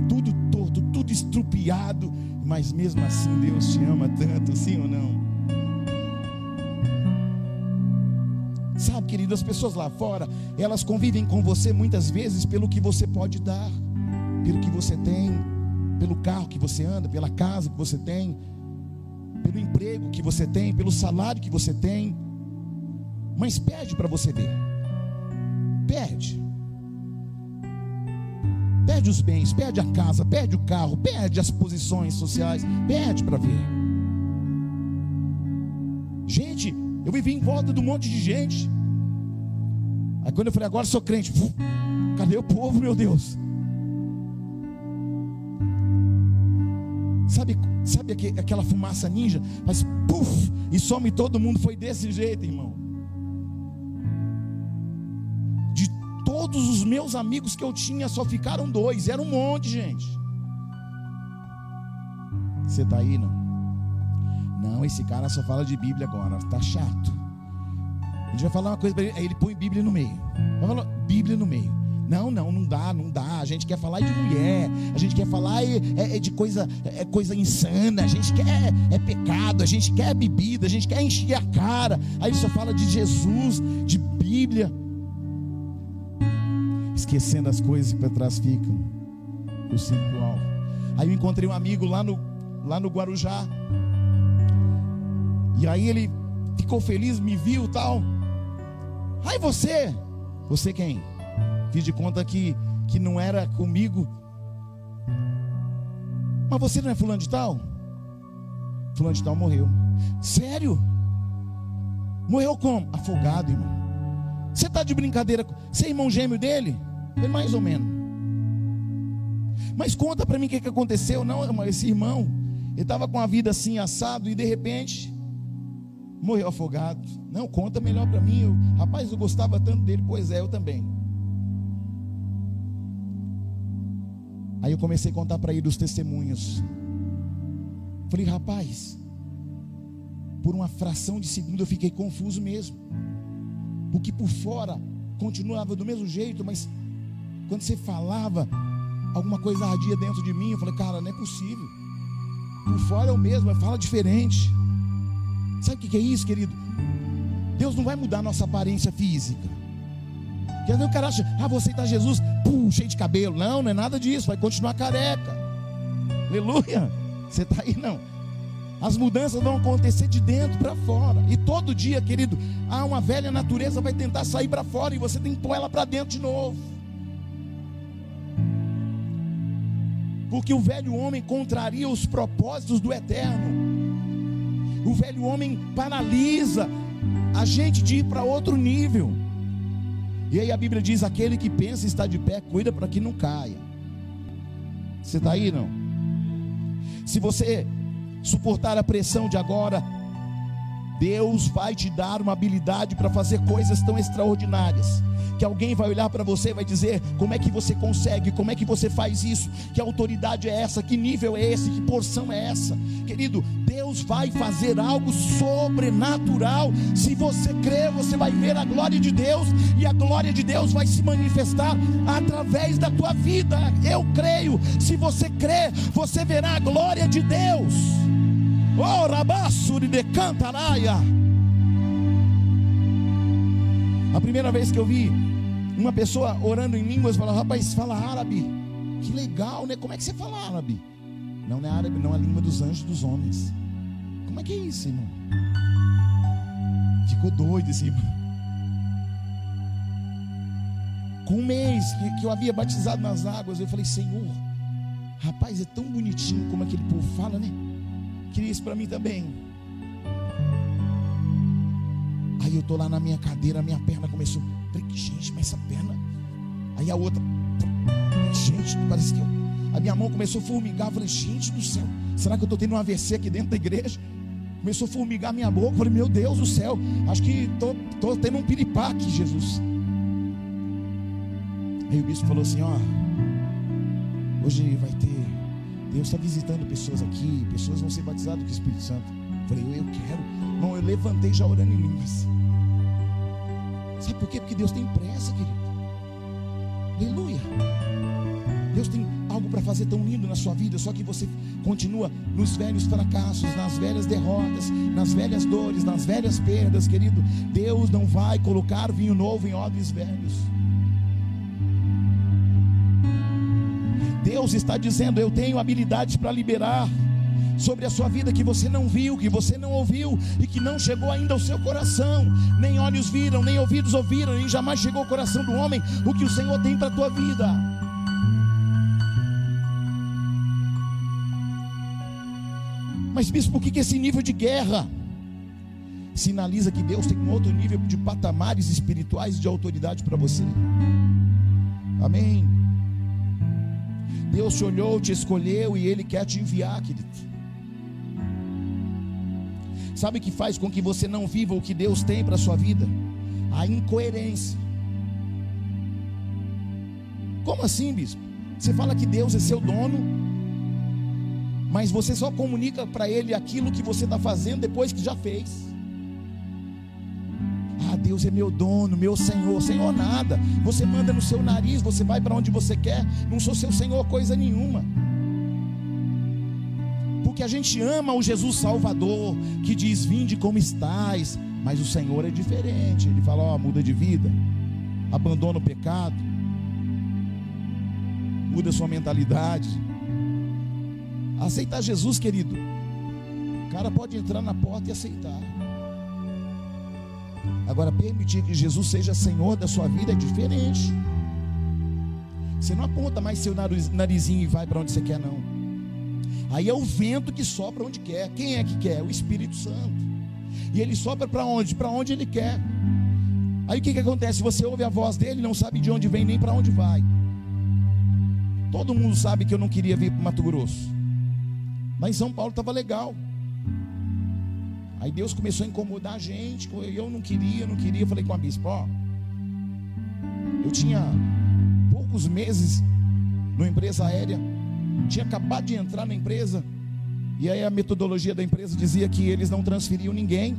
Tudo torto, tudo estrupiado, mas mesmo assim Deus te ama tanto, sim ou não? Sabe, querido, as pessoas lá fora, elas convivem com você muitas vezes pelo que você pode dar, pelo que você tem, pelo carro que você anda, pela casa que você tem, pelo emprego que você tem, pelo salário que você tem. Mas pede para você ver. Pede. Pede os bens, pede a casa, pede o carro, pede as posições sociais, pede para ver. Gente, eu vivi em volta de um monte de gente. Aí quando eu falei, agora sou crente, cadê o povo, meu Deus? Sabe, sabe aquela fumaça ninja? Mas puf, e some todo mundo. Foi desse jeito, irmão. Todos os meus amigos que eu tinha, só ficaram dois. Era um monte, gente. Você está aí, não? Não, esse cara só fala de Bíblia agora, está chato. A gente vai falar uma coisa para ele, aí ele põe Bíblia no meio. Vai falar Bíblia no meio. Não, não, não dá, não dá. A gente quer falar de mulher, a gente quer falar é, é, é de coisa, é coisa insana, a gente quer é pecado, a gente quer bebida, a gente quer encher a cara. Aí só fala de Jesus, de Bíblia, esquecendo as coisas que para trás ficam. O simples alvo. Aí eu encontrei um amigo lá no, lá no Guarujá. E aí ele ficou feliz, me viu tal. Aí você, você quem? Fiz de conta que, que não era comigo. Mas você não é fulano de tal? Fulano de tal morreu. Sério? Morreu como? Afogado, irmão. Você está de brincadeira? Você é irmão gêmeo dele? Foi mais ou menos. Mas conta para mim o que, que aconteceu. Não, esse irmão, ele estava com a vida assim assado e de repente morreu afogado. Não, conta melhor para mim. Eu, rapaz, eu gostava tanto dele. Pois é, eu também. Aí eu comecei a contar para ele os testemunhos. Falei, rapaz, por uma fração de segundo eu fiquei confuso mesmo. Porque por fora continuava do mesmo jeito, mas quando você falava, alguma coisa ardia dentro de mim. Eu falei, cara, não é possível. Por fora é o mesmo, mas fala diferente. Sabe o que é isso, querido? Deus não vai mudar a nossa aparência física. Quer ver o cara acha, ah, você está Jesus, pum, cheio de cabelo. Não, não é nada disso, vai continuar careca. Aleluia. Você está aí, não. As mudanças vão acontecer de dentro para fora. E todo dia, querido, há uma velha natureza vai tentar sair para fora e você tem que pôr ela para dentro de novo. Porque o velho homem contraria os propósitos do eterno. O velho homem paralisa a gente de ir para outro nível. E aí a Bíblia diz: aquele que pensa estar de pé, cuida para que não caia. Você está aí, não? Se você suportar a pressão de agora, Deus vai te dar uma habilidade para fazer coisas tão extraordinárias que alguém vai olhar para você e vai dizer: como é que você consegue, como é que você faz isso, que autoridade é essa, que nível é esse, que porção é essa, querido. Deus vai fazer algo sobrenatural. Se você crer, você vai ver a glória de Deus e a glória de Deus vai se manifestar através da tua vida. Eu creio. Se você crer, você verá a glória de Deus. Oh, rabassuri de cantaraia. A primeira vez que eu vi uma pessoa orando em línguas, falou: Rapaz, fala árabe. Que legal, né? Como é que você fala árabe? Não, não é árabe, não, é a língua dos anjos dos homens. Como é que é isso, irmão? Ficou doido esse irmão. Com um mês que, que eu havia batizado nas águas, eu falei: Senhor, Rapaz, é tão bonitinho como aquele povo fala, né? Queria isso para mim também. Aí eu tô lá na minha cadeira, minha perna começou. Falei, gente, mas essa perna. Aí a outra. Gente, parece que eu. A minha mão começou a formigar. Eu falei, gente do céu, será que eu estou tendo um AVC aqui dentro da igreja? Começou a formigar minha boca. Eu falei, meu Deus do céu, acho que estou tendo um piripaque, Jesus. Aí o bispo falou assim: ó, hoje vai ter. Deus está visitando pessoas aqui, pessoas vão ser batizadas com o Espírito Santo. Eu falei, eu, eu quero. Não, eu levantei já orando em línguas. Sabe por quê? Porque Deus tem pressa, querido. Aleluia. Deus tem algo para fazer tão lindo na sua vida, só que você continua nos velhos fracassos, nas velhas derrotas, nas velhas dores, nas velhas perdas, querido. Deus não vai colocar vinho novo em odres velhos. Deus está dizendo: Eu tenho habilidades para liberar sobre a sua vida que você não viu, que você não ouviu e que não chegou ainda ao seu coração. Nem olhos viram, nem ouvidos ouviram, nem jamais chegou ao coração do homem o que o Senhor tem para a tua vida. Mas, bispo, por que, esse nível de guerra sinaliza que Deus tem um outro nível de patamares espirituais de autoridade para você? Amém. Deus te olhou, te escolheu e Ele quer te enviar, querido. Sabe o que faz com que você não viva o que Deus tem para a sua vida? A incoerência. Como assim, bispo? Você fala que Deus é seu dono, mas você só comunica para Ele aquilo que você está fazendo depois que já fez. Ah, Deus é meu dono, meu Senhor. Senhor, nada. Você manda no seu nariz, você vai para onde você quer. Não sou seu Senhor coisa nenhuma. Porque a gente ama o Jesus Salvador, que diz: Vinde como estais. Mas o Senhor é diferente. Ele fala: Ó, oh, muda de vida, abandona o pecado, muda sua mentalidade. Aceitar Jesus, querido. O cara pode entrar na porta e aceitar. Agora, permitir que Jesus seja Senhor da sua vida é diferente. Você não aponta mais seu narizinho e vai para onde você quer, não. Aí é o vento que sopra onde quer. Quem é que quer? O Espírito Santo. E ele sopra para onde? Para onde ele quer. Aí o que, que acontece? Você ouve a voz dele, não sabe de onde vem nem para onde vai. Todo mundo sabe que eu não queria vir para Mato Grosso. Mas São Paulo estava legal. Aí Deus começou a incomodar a gente. Eu não queria, não queria. Eu falei com a bispa: Ó, eu tinha poucos meses numa empresa aérea, tinha acabado de entrar na empresa. E aí a metodologia da empresa dizia que eles não transferiam ninguém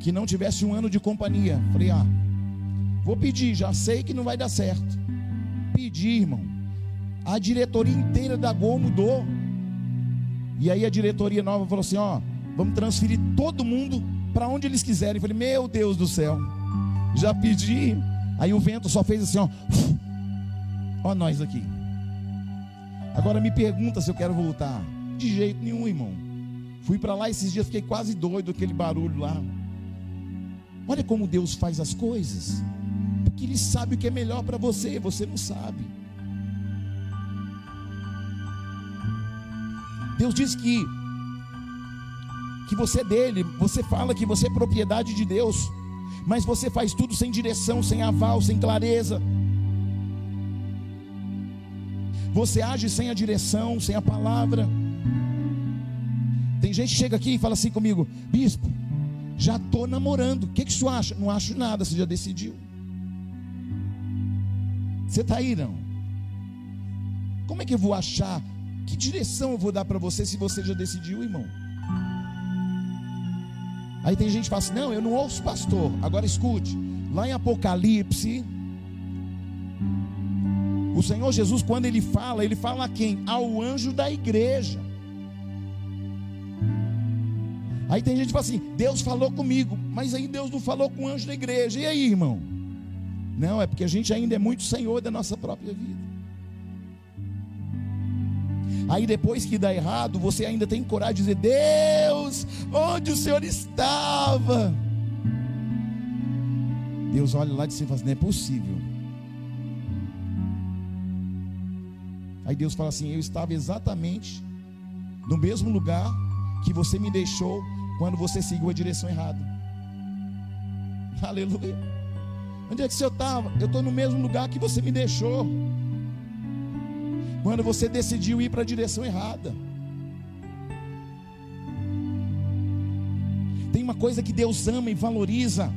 que não tivesse um ano de companhia. Falei: Ah, vou pedir, já sei que não vai dar certo. Pedi, irmão. A diretoria inteira da Gol mudou. E aí a diretoria nova falou assim: Ó Vamos transferir todo mundo para onde eles quiserem. Falei, meu Deus do céu. Já pedi. Aí o vento só fez assim, ó. Ó nós aqui. Agora me pergunta se eu quero voltar. De jeito nenhum, irmão. Fui para lá esses dias, fiquei quase doido aquele barulho lá. Olha como Deus faz as coisas. Porque Ele sabe o que é melhor para você, você não sabe. Deus diz que que você é dele, você fala que você é propriedade de Deus, mas você faz tudo sem direção, sem aval, sem clareza. Você age sem a direção, sem a palavra. Tem gente que chega aqui e fala assim comigo, bispo, já estou namorando. O que, que você acha? Não acho nada, você já decidiu. Você está aí, não? Como é que eu vou achar? Que direção eu vou dar para você se você já decidiu, irmão? Aí tem gente que fala assim: não, eu não ouço pastor. Agora escute, lá em Apocalipse, o Senhor Jesus, quando ele fala, ele fala a quem? Ao anjo da igreja. Aí tem gente que fala assim: Deus falou comigo, mas aí Deus não falou com o anjo da igreja. E aí, irmão? Não, é porque a gente ainda é muito senhor da nossa própria vida. Aí depois que dá errado, você ainda tem coragem de dizer: Deus, onde o Senhor estava? Deus olha lá de cima e fala: assim, Não é possível. Aí Deus fala assim: Eu estava exatamente no mesmo lugar que você me deixou quando você seguiu a direção errada. Aleluia. Onde é que você estava? Eu estou no mesmo lugar que você me deixou. Quando você decidiu ir para a direção errada. Tem uma coisa que Deus ama e valoriza: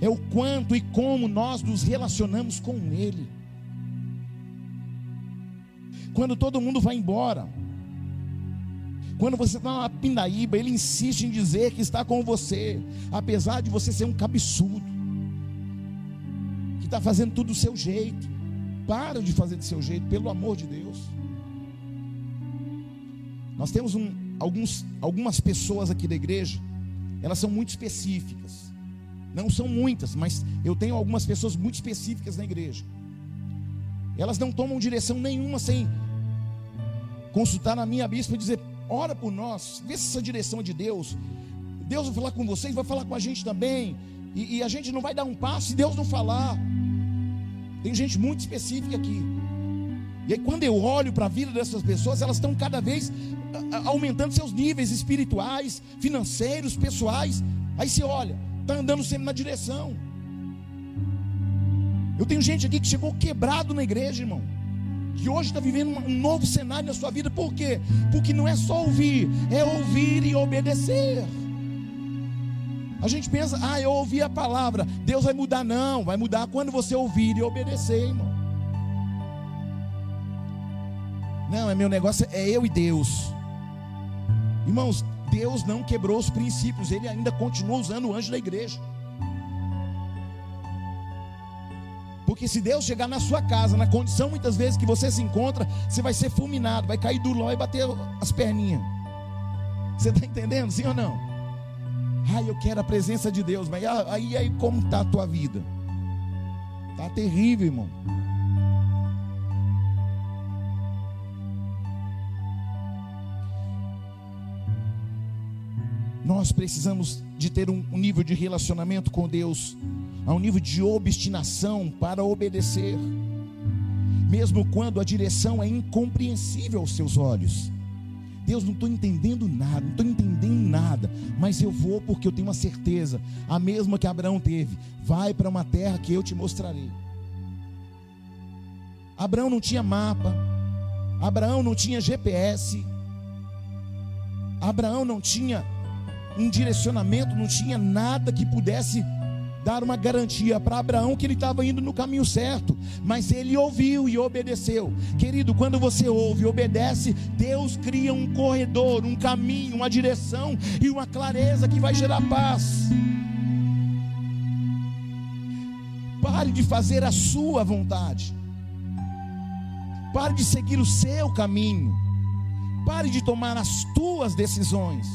é o quanto e como nós nos relacionamos com Ele. Quando todo mundo vai embora, quando você está na pindaíba, Ele insiste em dizer que está com você, apesar de você ser um cabeçudo, que está fazendo tudo do seu jeito. Para de fazer do seu jeito, pelo amor de Deus. Nós temos um, alguns, algumas pessoas aqui da igreja, elas são muito específicas. Não são muitas, mas eu tenho algumas pessoas muito específicas na igreja. Elas não tomam direção nenhuma sem consultar na minha bispa e dizer: ora por nós, vê se essa direção é de Deus. Deus vai falar com vocês, vai falar com a gente também. E, e a gente não vai dar um passo se Deus não falar. Tem gente muito específica aqui. E aí, quando eu olho para a vida dessas pessoas, elas estão cada vez aumentando seus níveis espirituais, financeiros, pessoais. Aí você olha, está andando sempre na direção. Eu tenho gente aqui que chegou quebrado na igreja, irmão. Que hoje está vivendo um novo cenário na sua vida. Por quê? Porque não é só ouvir, é ouvir e obedecer. A gente pensa, ah, eu ouvi a palavra, Deus vai mudar. Não, vai mudar quando você ouvir e obedecer, irmão. Não, é meu negócio, é eu e Deus. Irmãos, Deus não quebrou os princípios, Ele ainda continua usando o anjo da igreja. Porque se Deus chegar na sua casa, na condição muitas vezes que você se encontra, você vai ser fulminado, vai cair do ló e bater as perninhas. Você está entendendo, sim ou não? Ai, eu quero a presença de Deus, mas aí, aí como está a tua vida? Está terrível, irmão. Nós precisamos de ter um nível de relacionamento com Deus, a um nível de obstinação para obedecer, mesmo quando a direção é incompreensível aos seus olhos. Deus, não estou entendendo nada, não estou entendendo nada, mas eu vou porque eu tenho uma certeza, a mesma que Abraão teve: vai para uma terra que eu te mostrarei. Abraão não tinha mapa, Abraão não tinha GPS, Abraão não tinha um direcionamento, não tinha nada que pudesse dar uma garantia para Abraão que ele estava indo no caminho certo, mas ele ouviu e obedeceu. Querido, quando você ouve e obedece, Deus cria um corredor, um caminho, uma direção e uma clareza que vai gerar paz. Pare de fazer a sua vontade. Pare de seguir o seu caminho. Pare de tomar as tuas decisões.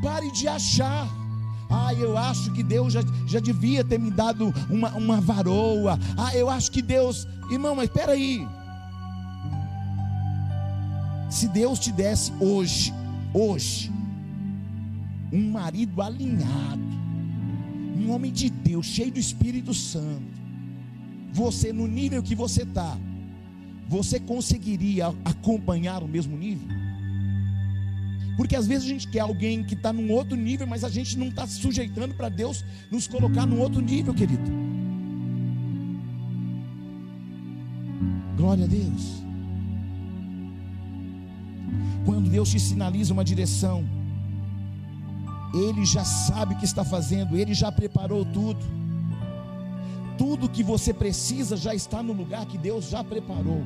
Pare de achar ah, eu acho que Deus já, já devia ter me dado uma, uma varoa. Ah, eu acho que Deus. Irmão, mas espera aí. Se Deus te desse hoje, hoje, um marido alinhado, um homem de Deus, cheio do Espírito Santo, você no nível que você está, você conseguiria acompanhar o mesmo nível? Porque às vezes a gente quer alguém que está num outro nível, mas a gente não está se sujeitando para Deus nos colocar num outro nível, querido. Glória a Deus. Quando Deus te sinaliza uma direção, Ele já sabe o que está fazendo, Ele já preparou tudo. Tudo que você precisa já está no lugar que Deus já preparou.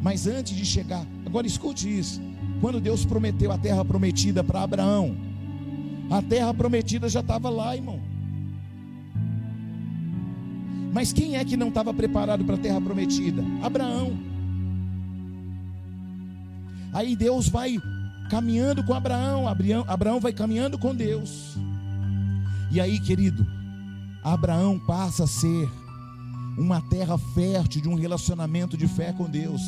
Mas antes de chegar, agora escute isso. Quando Deus prometeu a terra prometida para Abraão, a terra prometida já estava lá, irmão. Mas quem é que não estava preparado para a terra prometida? Abraão. Aí Deus vai caminhando com Abraão, Abraão vai caminhando com Deus. E aí, querido, Abraão passa a ser uma terra fértil de um relacionamento de fé com Deus.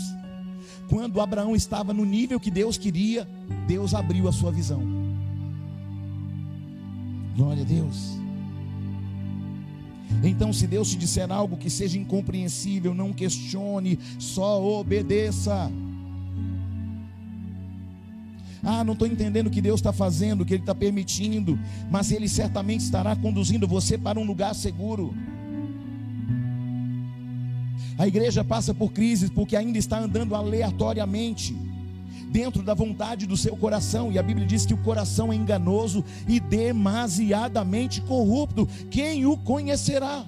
Quando Abraão estava no nível que Deus queria, Deus abriu a sua visão. Glória a Deus. Então, se Deus te disser algo que seja incompreensível, não questione, só obedeça. Ah, não estou entendendo o que Deus está fazendo, o que Ele está permitindo, mas Ele certamente estará conduzindo você para um lugar seguro. A igreja passa por crises porque ainda está andando aleatoriamente dentro da vontade do seu coração, e a Bíblia diz que o coração é enganoso e demasiadamente corrupto. Quem o conhecerá?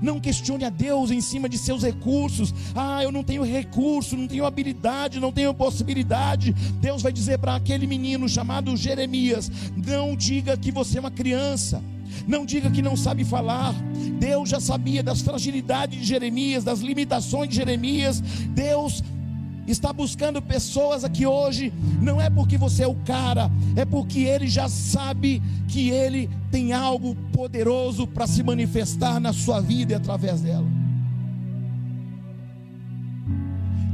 Não questione a Deus em cima de seus recursos. Ah, eu não tenho recurso, não tenho habilidade, não tenho possibilidade. Deus vai dizer para aquele menino chamado Jeremias: Não diga que você é uma criança. Não diga que não sabe falar. Deus já sabia das fragilidades de Jeremias, das limitações de Jeremias. Deus está buscando pessoas aqui hoje, não é porque você é o cara, é porque ele já sabe que ele tem algo poderoso para se manifestar na sua vida e através dela.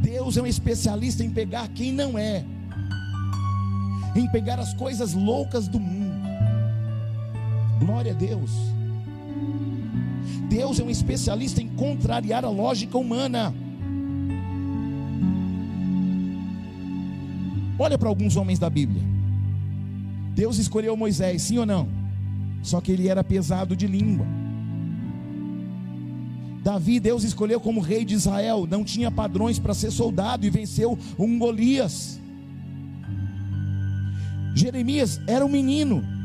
Deus é um especialista em pegar quem não é, em pegar as coisas loucas do mundo. Glória a Deus. Deus é um especialista em contrariar a lógica humana. Olha para alguns homens da Bíblia. Deus escolheu Moisés, sim ou não? Só que ele era pesado de língua. Davi, Deus escolheu como rei de Israel, não tinha padrões para ser soldado e venceu um Golias. Jeremias era um menino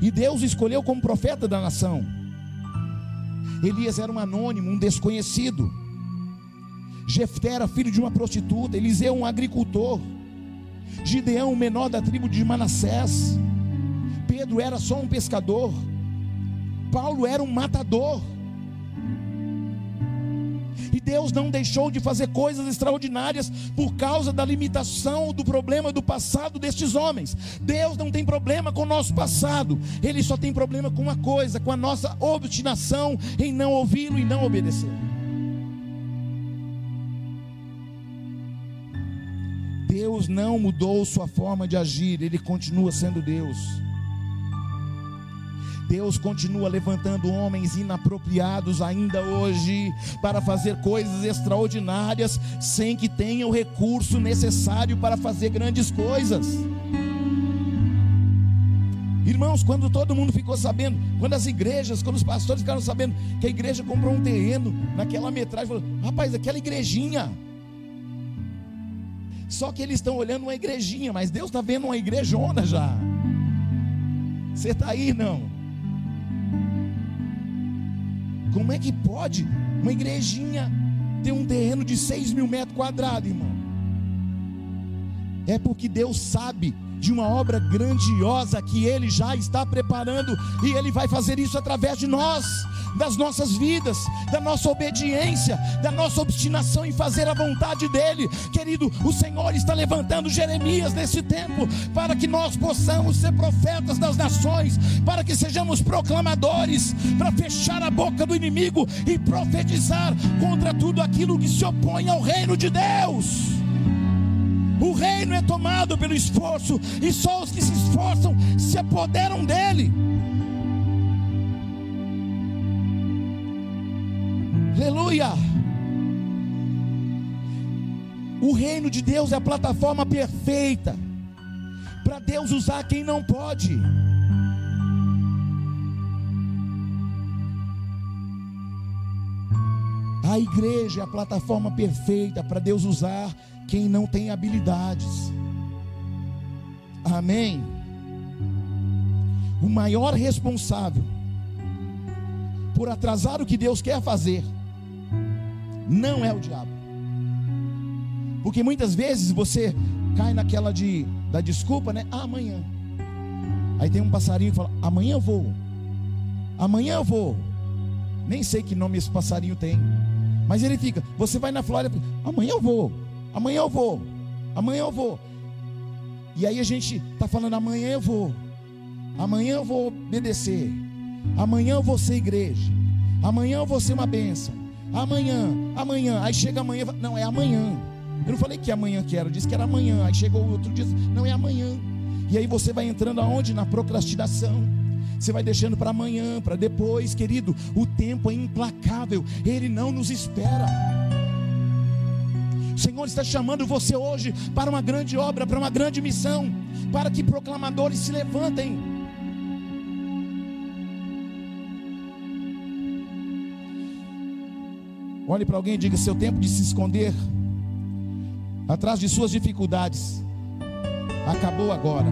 e Deus escolheu como profeta da nação. Elias era um anônimo, um desconhecido. Jefté era filho de uma prostituta, Eliseu um agricultor. Gideão, o menor da tribo de Manassés. Pedro era só um pescador. Paulo era um matador. E Deus não deixou de fazer coisas extraordinárias por causa da limitação do problema do passado destes homens. Deus não tem problema com o nosso passado, Ele só tem problema com uma coisa, com a nossa obstinação em não ouvi-lo e não obedecer. Deus não mudou sua forma de agir, Ele continua sendo Deus. Deus continua levantando homens inapropriados ainda hoje para fazer coisas extraordinárias sem que tenham o recurso necessário para fazer grandes coisas. Irmãos, quando todo mundo ficou sabendo, quando as igrejas, quando os pastores ficaram sabendo que a igreja comprou um terreno naquela metragem, falou: rapaz, aquela igrejinha. Só que eles estão olhando uma igrejinha, mas Deus está vendo uma igrejona já. Você está aí, não? Como é que pode uma igrejinha ter um terreno de 6 mil metros quadrados, irmão? É porque Deus sabe de uma obra grandiosa que Ele já está preparando e Ele vai fazer isso através de nós, das nossas vidas, da nossa obediência, da nossa obstinação em fazer a vontade dEle. Querido, o Senhor está levantando Jeremias nesse tempo para que nós possamos ser profetas das nações, para que sejamos proclamadores, para fechar a boca do inimigo e profetizar contra tudo aquilo que se opõe ao reino de Deus. O reino é tomado pelo esforço, e só os que se esforçam se apoderam dele. Aleluia! O reino de Deus é a plataforma perfeita para Deus usar quem não pode. A igreja é a plataforma perfeita para Deus usar quem não tem habilidades. Amém. O maior responsável por atrasar o que Deus quer fazer não é o diabo. Porque muitas vezes você cai naquela de da desculpa, né? Ah, amanhã. Aí tem um passarinho que fala: "Amanhã eu vou". Amanhã eu vou. Nem sei que nome esse passarinho tem. Mas ele fica, você vai na Flórida, amanhã eu vou. Amanhã eu vou. Amanhã eu vou. E aí a gente está falando: amanhã eu vou. Amanhã eu vou obedecer. Amanhã eu vou ser igreja. Amanhã eu vou ser uma bênção. Amanhã, amanhã. Aí chega amanhã, não, é amanhã. Eu não falei que amanhã quero, eu disse que era amanhã. Aí chegou outro dia, não é amanhã. E aí você vai entrando aonde? Na procrastinação. você vai deixando para amanhã, para depois, querido. O tempo é implacável, ele não nos espera. Senhor está chamando você hoje para uma grande obra, para uma grande missão, para que proclamadores se levantem. Olhe para alguém e diga: seu tempo de se esconder atrás de suas dificuldades acabou agora.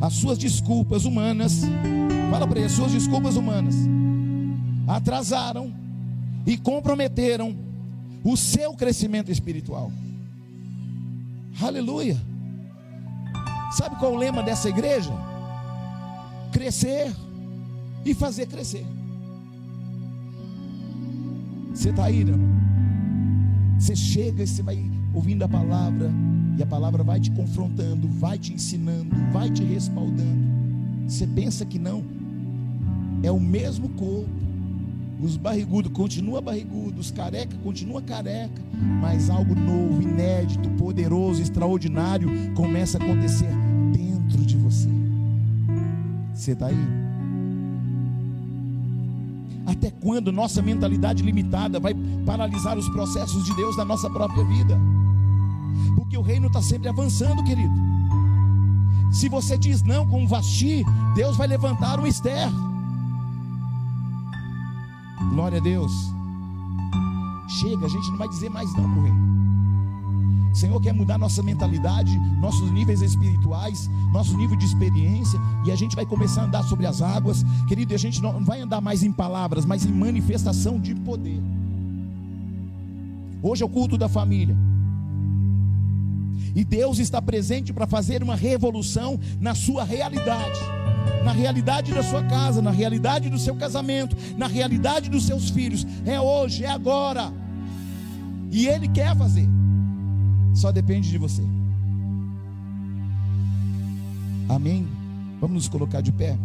As suas desculpas humanas, fala para ele, as suas desculpas humanas atrasaram e comprometeram o seu crescimento espiritual. Aleluia. Sabe qual é o lema dessa igreja? Crescer e fazer crescer. Você está aí, não? Você chega e você vai ouvindo a palavra, e a palavra vai te confrontando, vai te ensinando, vai te respaldando. Você pensa que não? É o mesmo corpo, os barrigudos continuam barrigudos, os careca continua careca, mas algo novo, inédito, poderoso, extraordinário começa a acontecer dentro de você. Você está aí? Até quando nossa mentalidade limitada vai paralisar os processos de Deus na nossa própria vida? Porque o reino está sempre avançando, querido. Se você diz não com Vasti, Deus vai levantar um Esther. Glória a Deus. Chega, a gente não vai dizer mais não para o. O Senhor quer mudar nossa mentalidade, nossos níveis espirituais, nosso nível de experiência, e a gente vai começar a andar sobre as águas, querido. E a gente não vai andar mais em palavras, mas em manifestação de poder. Hoje é o culto da família. E Deus está presente para fazer uma revolução na sua realidade na realidade da sua casa, na realidade do seu casamento, na realidade dos seus filhos. É hoje, é agora. E Ele quer fazer, só depende de você. Amém? Vamos nos colocar de pé.